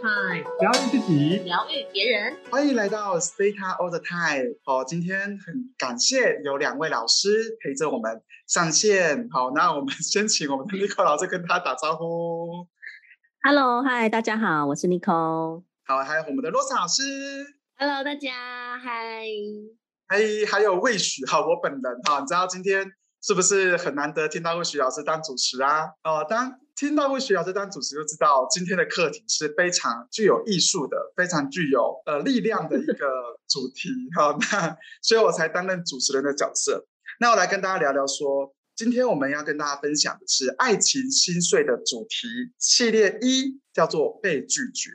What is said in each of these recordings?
time，疗愈自己，疗愈别人。欢迎来到 Stay All the Time。好，今天很感谢有两位老师陪着我们上线。好，那我们先请我们的 Nico 老师跟他打招呼。Hello，嗨，大家好，我是 Nico。好，还有我们的 Rosa 老师。Hello，大家嗨。嗨，还有魏许，哈，我本人哈，你知道今天是不是很难得听到魏徐老师当主持啊？哦，当。听到魏徐老师当主持，就知道今天的课题是非常具有艺术的、非常具有呃力量的一个主题。好，那所以我才担任主持人的角色。那我来跟大家聊聊，说今天我们要跟大家分享的是爱情心碎的主题系列一，叫做被拒绝。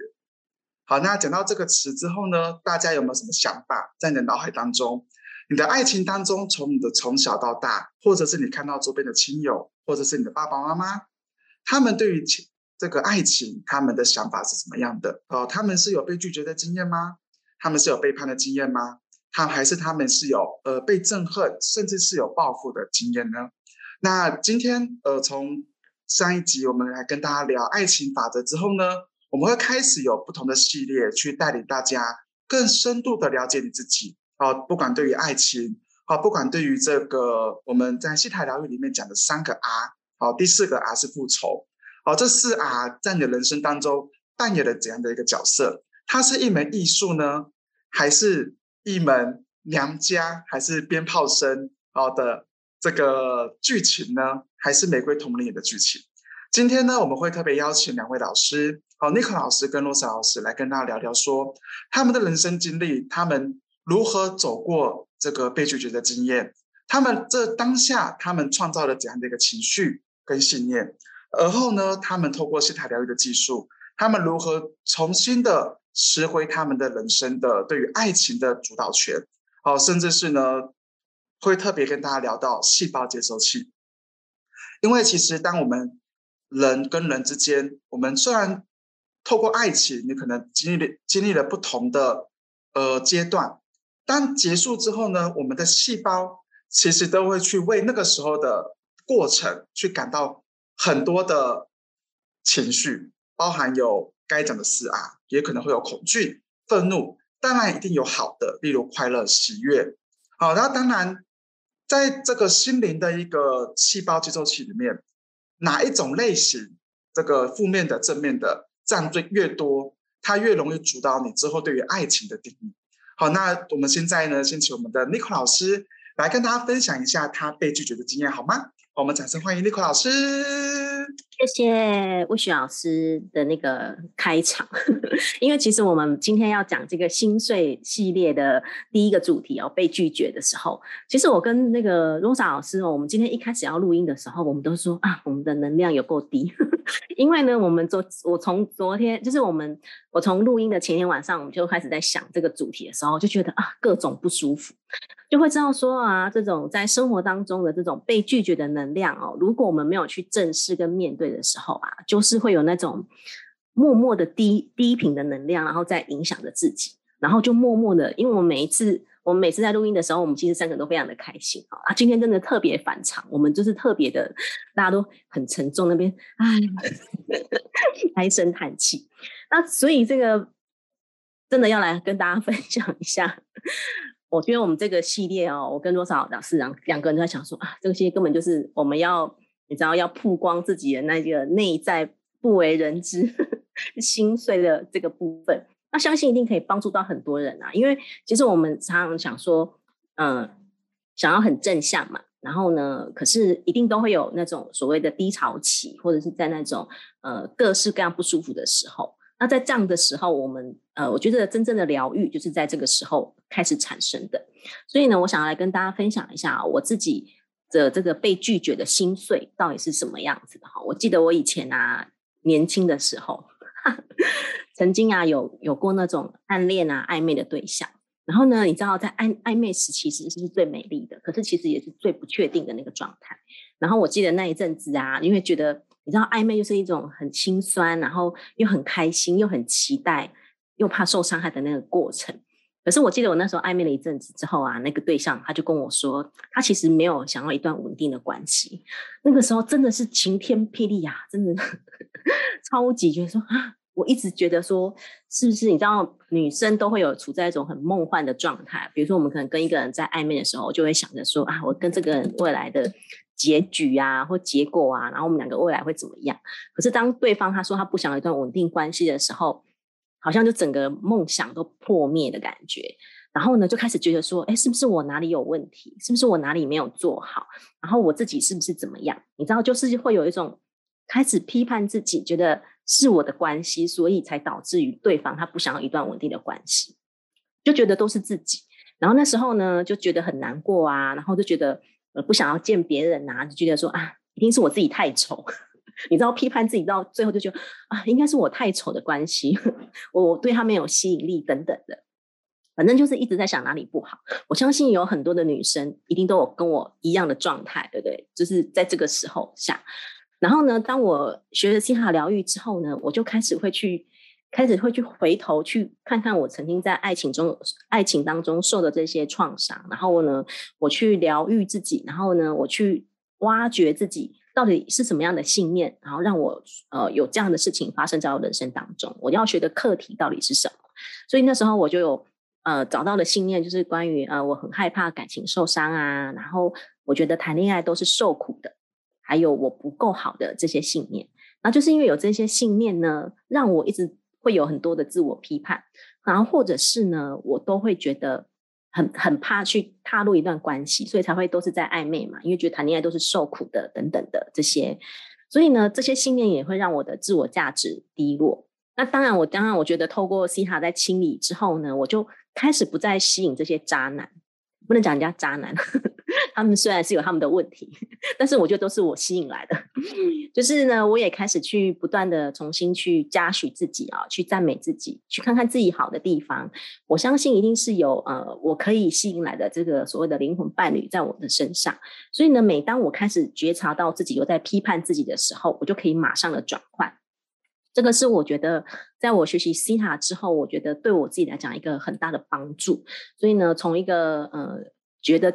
好，那讲到这个词之后呢，大家有没有什么想法在你的脑海当中？你的爱情当中，从你的从小到大，或者是你看到周边的亲友，或者是你的爸爸妈妈？他们对于情这个爱情，他们的想法是怎么样的？哦，他们是有被拒绝的经验吗？他们是有背叛的经验吗？他还是他们是有呃被憎恨，甚至是有报复的经验呢？那今天呃从上一集我们来跟大家聊爱情法则之后呢，我们会开始有不同的系列去带领大家更深度的了解你自己。好，不管对于爱情，好，不管对于这个我们在西台疗愈里面讲的三个 R。好，第四个 R 是复仇。好，这四 R 在你的人生当中扮演了怎样的一个角色？它是一门艺术呢，还是一门娘家，还是鞭炮声好的这个剧情呢？还是玫瑰童林的剧情？今天呢，我们会特别邀请两位老师，好尼克老师跟罗莎老师来跟大家聊聊，说他们的人生经历，他们如何走过这个被拒绝的经验，他们这当下他们创造了怎样的一个情绪？跟信念，而后呢，他们透过西塔疗愈的技术，他们如何重新的拾回他们的人生的对于爱情的主导权？好，甚至是呢，会特别跟大家聊到细胞接收器，因为其实当我们人跟人之间，我们虽然透过爱情，你可能经历经历了不同的呃阶段，当结束之后呢，我们的细胞其实都会去为那个时候的。过程去感到很多的情绪，包含有该讲的事啊，也可能会有恐惧、愤怒，当然一定有好的，例如快乐、喜悦。好，那当然在这个心灵的一个细胞接收器里面，哪一种类型这个负面的、正面的占最越多，它越容易主导你之后对于爱情的定义。好，那我们现在呢，先请我们的 Nico 老师来跟大家分享一下他被拒绝的经验，好吗？我们掌声欢迎 Nico 老师。谢谢魏雪老师的那个开场，因为其实我们今天要讲这个心碎系列的第一个主题哦，被拒绝的时候，其实我跟那个 Rosa 老师哦，我们今天一开始要录音的时候，我们都说啊，我们的能量有够低，因为呢，我们昨我从昨天就是我们我从录音的前天晚上，我们就开始在想这个主题的时候，就觉得啊，各种不舒服。就会知道说啊，这种在生活当中的这种被拒绝的能量哦，如果我们没有去正视跟面对的时候啊，就是会有那种默默的低低频的能量，然后在影响着自己，然后就默默的，因为我们每一次我们每次在录音的时候，我们其实三个人都非常的开心啊，今天真的特别反常，我们就是特别的，大家都很沉重，那边唉，唉声叹气，那所以这个真的要来跟大家 分享一下。我觉得我们这个系列哦，我跟多少老师两两个人都在想说啊，这个系列根本就是我们要你知道要曝光自己的那个内在不为人知心碎的这个部分，那相信一定可以帮助到很多人啊。因为其实我们常常想说，嗯，想要很正向嘛，然后呢，可是一定都会有那种所谓的低潮期，或者是在那种呃各式各样不舒服的时候。那在这样的时候，我们呃，我觉得真正的疗愈就是在这个时候开始产生的。所以呢，我想要来跟大家分享一下我自己的这个被拒绝的心碎到底是什么样子的哈。我记得我以前啊，年轻的时候，曾经啊有有过那种暗恋啊暧昧的对象。然后呢，你知道在暧暧昧时其实是最美丽的，可是其实也是最不确定的那个状态。然后我记得那一阵子啊，因为觉得。你知道暧昧就是一种很心酸，然后又很开心，又很期待，又怕受伤害的那个过程。可是我记得我那时候暧昧了一阵子之后啊，那个对象他就跟我说，他其实没有想要一段稳定的关系。那个时候真的是晴天霹雳啊，真的 超级觉得说啊，我一直觉得说，是不是你知道，女生都会有处在一种很梦幻的状态。比如说，我们可能跟一个人在暧昧的时候，就会想着说啊，我跟这个人未来的结局啊，或结果啊，然后我们两个未来会怎么样？可是当对方他说他不想有一段稳定关系的时候，好像就整个梦想都破灭的感觉。然后呢，就开始觉得说，哎，是不是我哪里有问题？是不是我哪里没有做好？然后我自己是不是怎么样？你知道，就是会有一种开始批判自己，觉得是我的关系，所以才导致于对方他不想要一段稳定的关系，就觉得都是自己。然后那时候呢，就觉得很难过啊，然后就觉得呃不想要见别人啊，就觉得说啊，一定是我自己太丑。你知道，批判自己到最后就觉得啊，应该是我太丑的关系，我对他没有吸引力等等的。反正就是一直在想哪里不好。我相信有很多的女生一定都有跟我一样的状态，对不对？就是在这个时候下，然后呢，当我学了心哈疗愈之后呢，我就开始会去，开始会去回头去看看我曾经在爱情中、爱情当中受的这些创伤，然后呢，我去疗愈自己，然后呢，我去挖掘自己到底是什么样的信念，然后让我呃有这样的事情发生在我人生当中。我要学的课题到底是什么？所以那时候我就有。呃，找到的信念就是关于呃，我很害怕感情受伤啊，然后我觉得谈恋爱都是受苦的，还有我不够好的这些信念。那就是因为有这些信念呢，让我一直会有很多的自我批判，然后或者是呢，我都会觉得很很怕去踏入一段关系，所以才会都是在暧昧嘛，因为觉得谈恋爱都是受苦的等等的这些，所以呢，这些信念也会让我的自我价值低落。那当然，我当然我觉得透过西塔在清理之后呢，我就。开始不再吸引这些渣男，不能讲人家渣男，他们虽然是有他们的问题，但是我觉得都是我吸引来的。就是呢，我也开始去不断的重新去嘉许自己啊，去赞美自己，去看看自己好的地方。我相信一定是有呃，我可以吸引来的这个所谓的灵魂伴侣在我的身上。所以呢，每当我开始觉察到自己有在批判自己的时候，我就可以马上的转换。这个是我觉得，在我学习西塔之后，我觉得对我自己来讲一个很大的帮助。所以呢，从一个呃觉得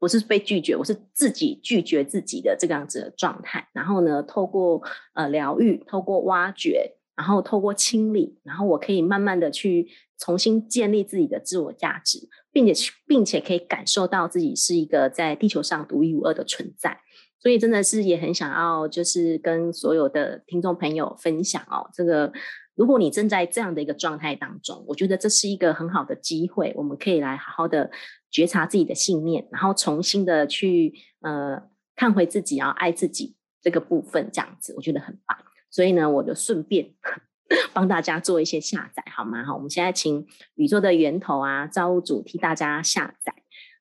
不是被拒绝，我是自己拒绝自己的这个样子的状态，然后呢，透过呃疗愈，透过挖掘，然后透过清理，然后我可以慢慢的去重新建立自己的自我价值，并且并且可以感受到自己是一个在地球上独一无二的存在。所以真的是也很想要，就是跟所有的听众朋友分享哦。这个，如果你正在这样的一个状态当中，我觉得这是一个很好的机会，我们可以来好好的觉察自己的信念，然后重新的去呃看回自己，然后爱自己这个部分，这样子我觉得很棒。所以呢，我就顺便 帮大家做一些下载，好吗？哈，我们现在请宇宙的源头啊，造物主替大家下载。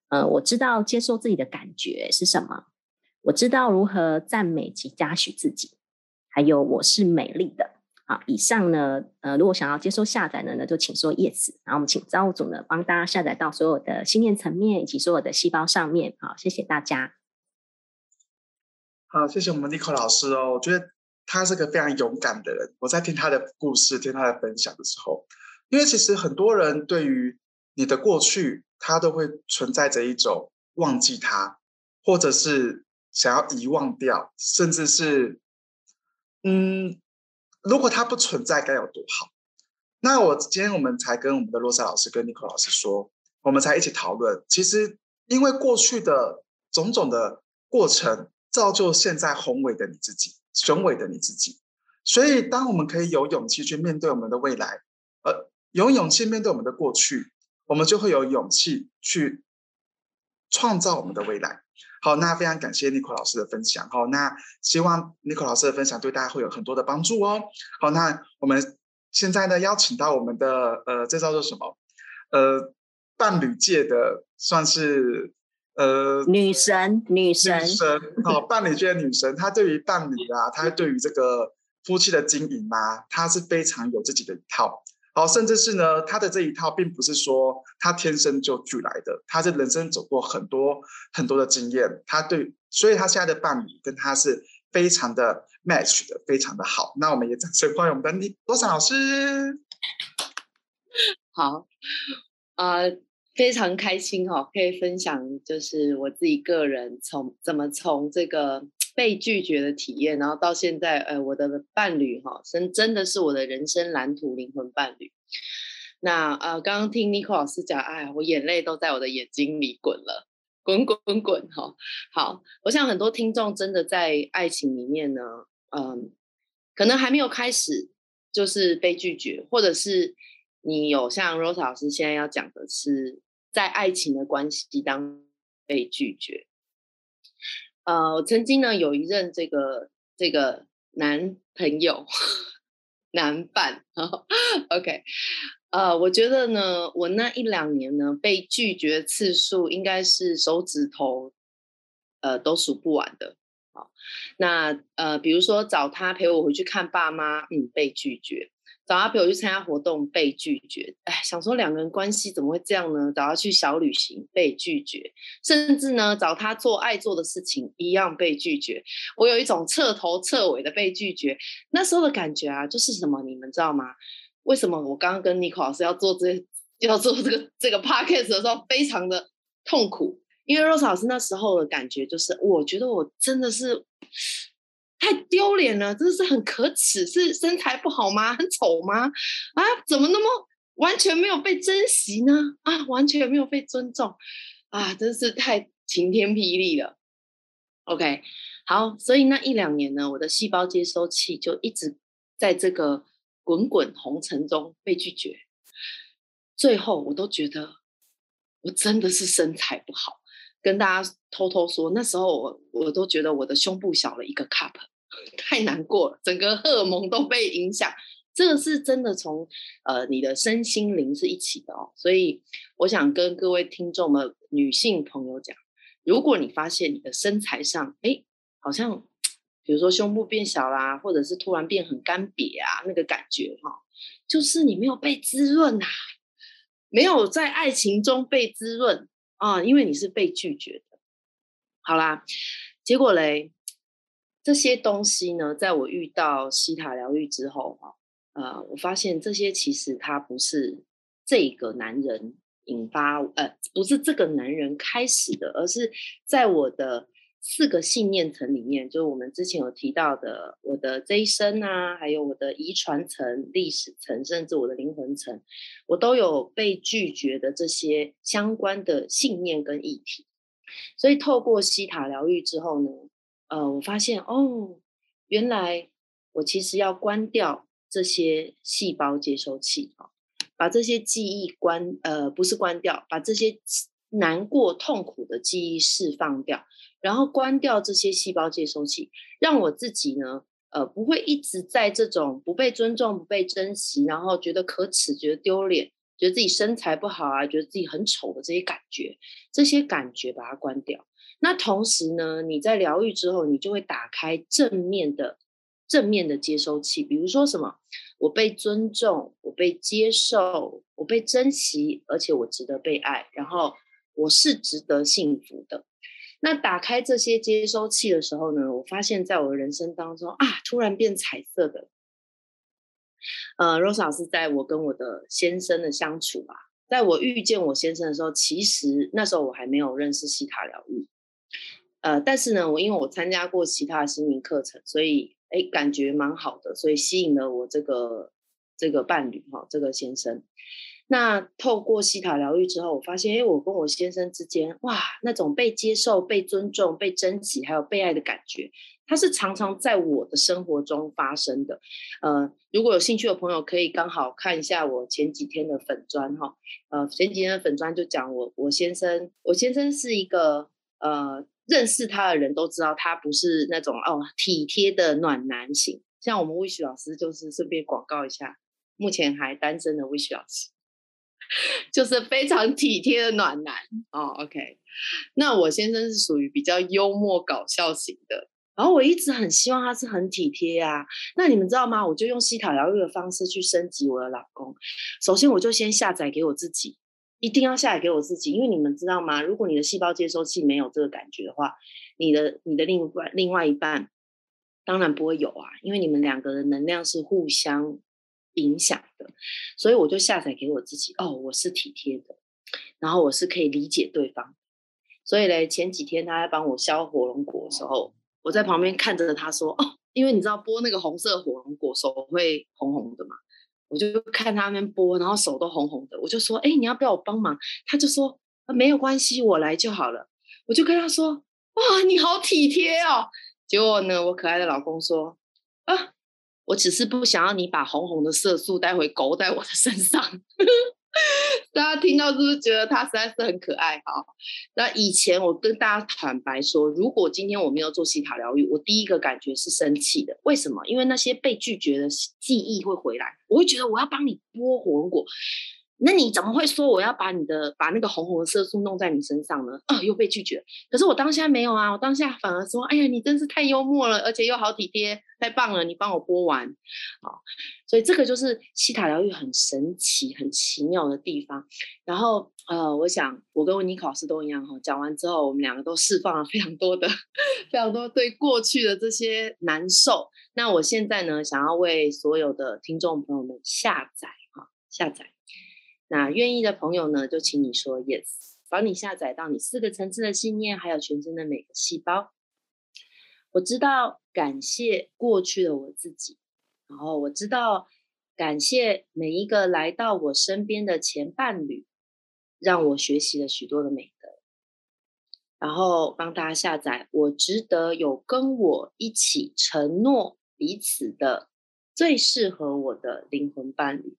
呃，我知道接受自己的感觉是什么。我知道如何赞美及嘉许自己，还有我是美丽的。好，以上呢，呃，如果想要接收下载的呢，就请说 yes。然后我们请造物主呢帮大家下载到所有的信念层面以及所有的细胞上面。好，谢谢大家。好，谢谢我们 Nico 老师哦。我觉得他是个非常勇敢的人。我在听他的故事、听他的分享的时候，因为其实很多人对于你的过去，他都会存在着一种忘记他，或者是。想要遗忘掉，甚至是，嗯，如果它不存在，该有多好？那我今天我们才跟我们的洛莎老师跟尼克老师说，我们才一起讨论。其实，因为过去的种种的过程，造就现在宏伟的你自己，雄伟的你自己。所以，当我们可以有勇气去面对我们的未来，呃，有勇气面对我们的过去，我们就会有勇气去创造我们的未来。好，那非常感谢 Nico 老师的分享。好，那希望 Nico 老师的分享对大家会有很多的帮助哦。好，那我们现在呢邀请到我们的呃，这叫做什么？呃，伴侣界的算是呃女神，女神，女神。好，伴侣界的女神，她对于伴侣啊，她对于这个夫妻的经营啊，她是非常有自己的一套。好，甚至是呢，他的这一套并不是说他天生就具来的，他是人生走过很多很多的经验，他对，所以他现在的伴侣跟他是非常的 match 的，非常的好。那我们也掌声欢迎我们的李多少老师。好，啊，非常开心哈，可以分享就是我自己个人从怎么从这个。被拒绝的体验，然后到现在，呃，我的伴侣哈，真真的是我的人生蓝图灵魂伴侣。那呃，刚刚听 Nico 老师讲，哎，我眼泪都在我的眼睛里滚了，滚滚滚滚哈。好，我想很多听众真的在爱情里面呢，嗯，可能还没有开始，就是被拒绝，或者是你有像 Rose 老师现在要讲的是，在爱情的关系当被拒绝。呃，我曾经呢有一任这个这个男朋友 男伴，OK，呃，我觉得呢，我那一两年呢被拒绝次数应该是手指头呃都数不完的。好，那呃，比如说找他陪我回去看爸妈，嗯，被拒绝。找他陪我去参加活动被拒绝，哎，想说两个人关系怎么会这样呢？找他去小旅行被拒绝，甚至呢找他做爱做的事情一样被拒绝。我有一种彻头彻尾的被拒绝，那时候的感觉啊，就是什么？你们知道吗？为什么我刚刚跟 Nico 老师要做这要做这个这个 podcast 的时候非常的痛苦？因为 Rose 老师那时候的感觉就是，我觉得我真的是。太丢脸了，真的是很可耻。是身材不好吗？很丑吗？啊，怎么那么完全没有被珍惜呢？啊，完全没有被尊重啊，真是太晴天霹雳了。OK，好，所以那一两年呢，我的细胞接收器就一直在这个滚滚红尘中被拒绝。最后，我都觉得我真的是身材不好。跟大家偷偷说，那时候我我都觉得我的胸部小了一个 cup，太难过了，整个荷尔蒙都被影响。这个是真的从呃你的身心灵是一起的哦，所以我想跟各位听众们女性朋友讲，如果你发现你的身材上哎好像比如说胸部变小啦，或者是突然变很干瘪啊，那个感觉哈，就是你没有被滋润呐，没有在爱情中被滋润。啊，因为你是被拒绝的，好啦，结果嘞，这些东西呢，在我遇到西塔疗愈之后，哈，呃，我发现这些其实它不是这个男人引发，呃，不是这个男人开始的，而是在我的。四个信念层里面，就是我们之前有提到的，我的这一生啊，还有我的遗传层、历史层，甚至我的灵魂层，我都有被拒绝的这些相关的信念跟议题。所以透过西塔疗愈之后呢，呃，我发现哦，原来我其实要关掉这些细胞接收器啊，把这些记忆关，呃，不是关掉，把这些难过、痛苦的记忆释放掉。然后关掉这些细胞接收器，让我自己呢，呃，不会一直在这种不被尊重、不被珍惜，然后觉得可耻、觉得丢脸、觉得自己身材不好啊，觉得自己很丑的这些感觉，这些感觉把它关掉。那同时呢，你在疗愈之后，你就会打开正面的、正面的接收器，比如说什么，我被尊重，我被接受，我被珍惜，而且我值得被爱，然后我是值得幸福的。那打开这些接收器的时候呢，我发现在我人生当中啊，突然变彩色的。呃，Rose 老师在我跟我的先生的相处啊，在我遇见我先生的时候，其实那时候我还没有认识西塔疗愈。呃，但是呢，我因为我参加过其他的心灵课程，所以哎，感觉蛮好的，所以吸引了我这个这个伴侣哈，这个先生。那透过西塔疗愈之后，我发现，哎，我跟我先生之间，哇，那种被接受、被尊重、被珍惜，还有被爱的感觉，它是常常在我的生活中发生的。呃，如果有兴趣的朋友，可以刚好看一下我前几天的粉砖哈。呃，前几天的粉砖就讲我，我先生，我先生是一个呃，认识他的人都知道，他不是那种哦体贴的暖男型。像我们魏旭老师，就是顺便广告一下，目前还单身的魏旭老师。就是非常体贴的暖男哦，OK。那我先生是属于比较幽默搞笑型的，然后我一直很希望他是很体贴啊。那你们知道吗？我就用西塔疗愈的方式去升级我的老公。首先，我就先下载给我自己，一定要下载给我自己，因为你们知道吗？如果你的细胞接收器没有这个感觉的话，你的你的另外另外一半当然不会有啊，因为你们两个的能量是互相。影响的，所以我就下载给我自己。哦，我是体贴的，然后我是可以理解对方。所以嘞，前几天他在帮我削火龙果的时候，我在旁边看着他说：“哦，因为你知道剥那个红色火龙果手会红红的嘛。”我就看他们剥，然后手都红红的，我就说：“哎，你要不要我帮忙？”他就说：“没有关系，我来就好了。”我就跟他说：“哇，你好体贴哦。”结果呢，我可爱的老公说：“啊，我只是不想要你把红红的色素带回勾在我的身上。”大家听到是不是觉得它实在是很可爱？哈，那以前我跟大家坦白说，如果今天我没有做西塔疗愈，我第一个感觉是生气的。为什么？因为那些被拒绝的记忆会回来，我会觉得我要帮你剥火龙果。那你怎么会说我要把你的把那个红红的色素弄在你身上呢？啊，又被拒绝。可是我当下没有啊，我当下反而说，哎呀，你真是太幽默了，而且又好体贴，太棒了，你帮我播完，好，所以这个就是西塔疗愈很神奇、很奇妙的地方。然后呃，我想我跟温妮考老师都一样哈，讲完之后，我们两个都释放了非常多的、非常多对过去的这些难受。那我现在呢，想要为所有的听众朋友们下载哈，下载。那愿意的朋友呢，就请你说 yes，帮你下载到你四个层次的信念，还有全身的每个细胞。我知道感谢过去的我自己，然后我知道感谢每一个来到我身边的前伴侣，让我学习了许多的美德。然后帮大家下载，我值得有跟我一起承诺彼此的最适合我的灵魂伴侣。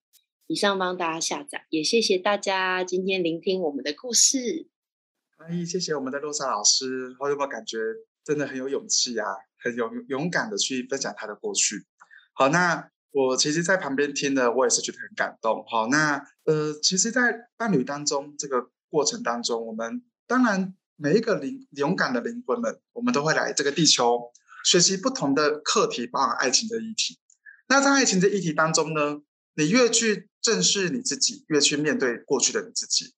以上帮大家下载，也谢谢大家今天聆听我们的故事。哎，谢谢我们的洛莎老师，我有没有感觉真的很有勇气啊？很勇勇敢的去分享他的过去。好，那我其实，在旁边听的，我也是觉得很感动。好，那呃，其实，在伴侣当中这个过程当中，我们当然每一个灵勇敢的灵魂们，我们都会来这个地球学习不同的课题，包含爱情的议题。那在爱情的议题当中呢？你越去正视你自己，越去面对过去的你自己，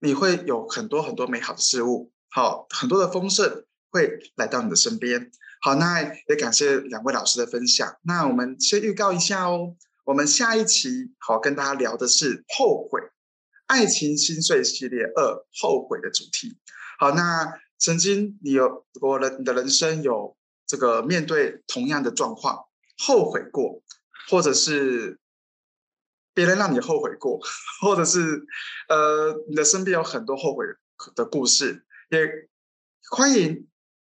你会有很多很多美好的事物，好，很多的丰盛会来到你的身边。好，那也感谢两位老师的分享。那我们先预告一下哦，我们下一期好跟大家聊的是后悔爱情心碎系列二后悔的主题。好，那曾经你有我的你的人生有这个面对同样的状况后悔过，或者是。别人让你后悔过，或者是呃，你的身边有很多后悔的故事，也欢迎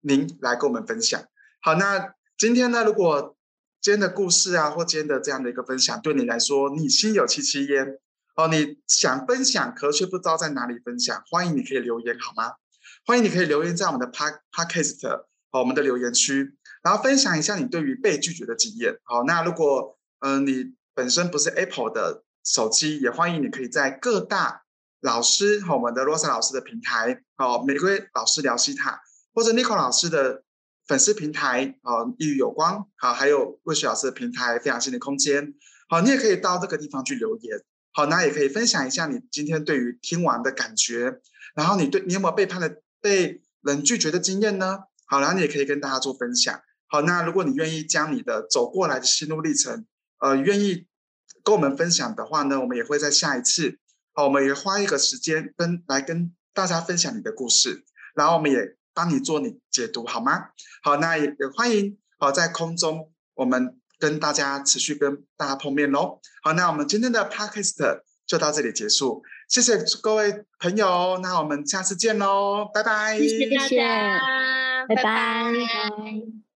您来跟我们分享。好，那今天呢，如果今天的故事啊，或今天的这样的一个分享，对你来说你心有戚戚焉哦，你想分享，可却不知道在哪里分享，欢迎你可以留言好吗？欢迎你可以留言在我们的 Park Podcast 哦，我们的留言区，然后分享一下你对于被拒绝的经验。好，那如果嗯你。本身不是 Apple 的手机，也欢迎你可以在各大老师和我们的罗莎老师的平台，哦，玫瑰老师聊西塔，或者 Nico 老师的粉丝平台，哦，一语有光，好，还有魏雪老师的平台，非常新的空间，好，你也可以到这个地方去留言，好，那也可以分享一下你今天对于听完的感觉，然后你对你有没有背叛的被人拒绝的经验呢？好，然后你也可以跟大家做分享，好，那如果你愿意将你的走过来的心路历程。呃，愿意跟我们分享的话呢，我们也会在下一次，好，我们也花一个时间跟来跟大家分享你的故事，然后我们也帮你做你解读，好吗？好，那也也欢迎好在空中，我们跟大家持续跟大家碰面喽。好，那我们今天的 podcast 就到这里结束，谢谢各位朋友，那我们下次见喽，拜拜，谢谢大家，拜拜。